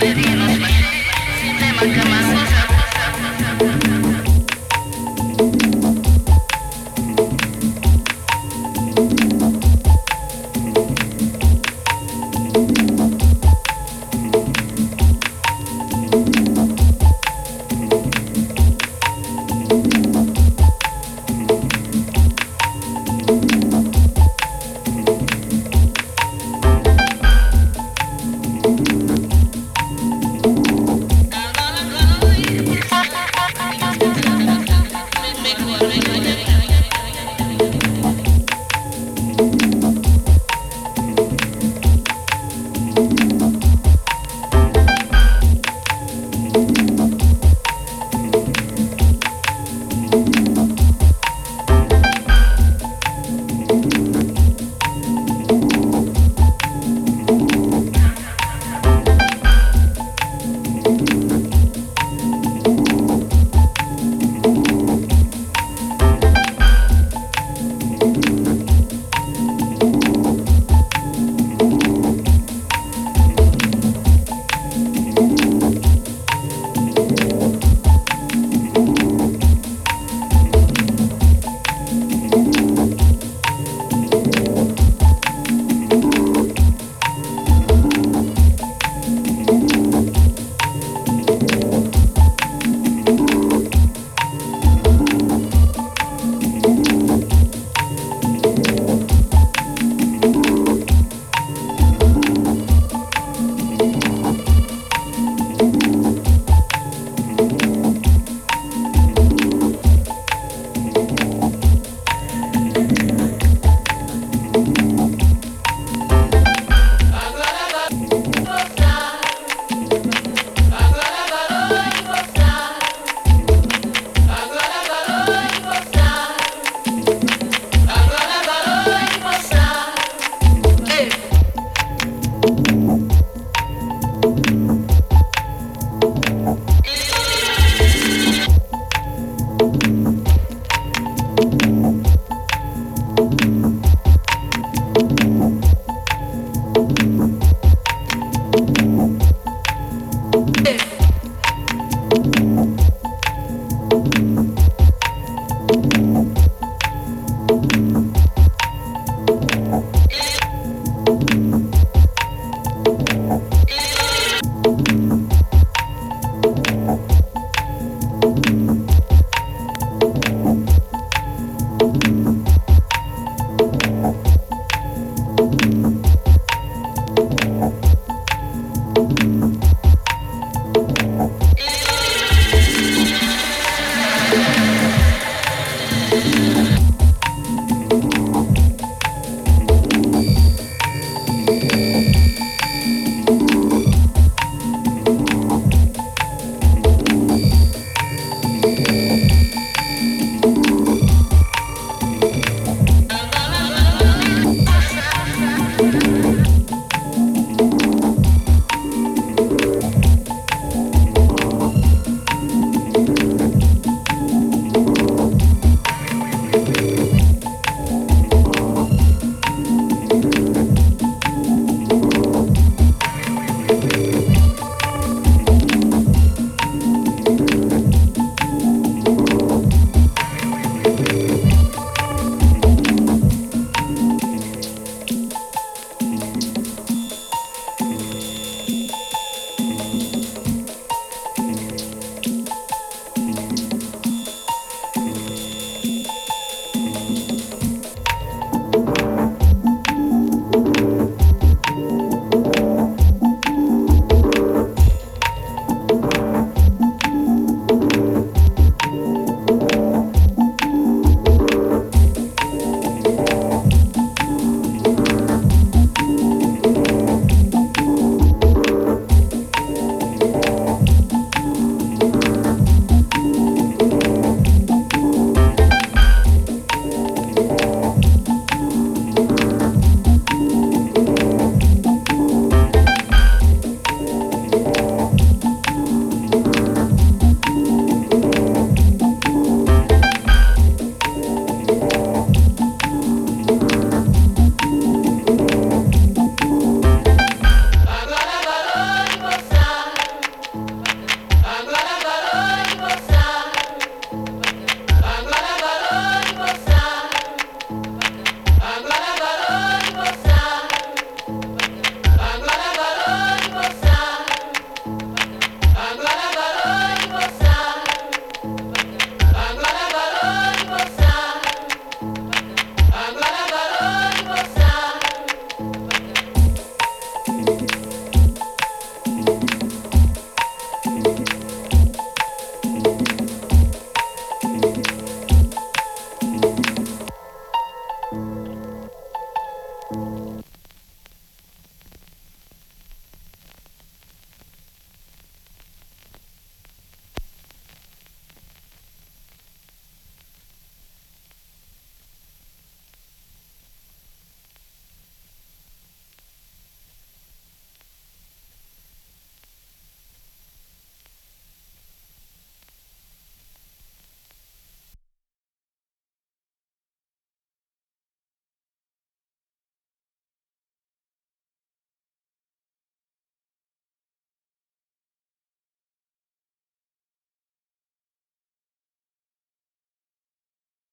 Melody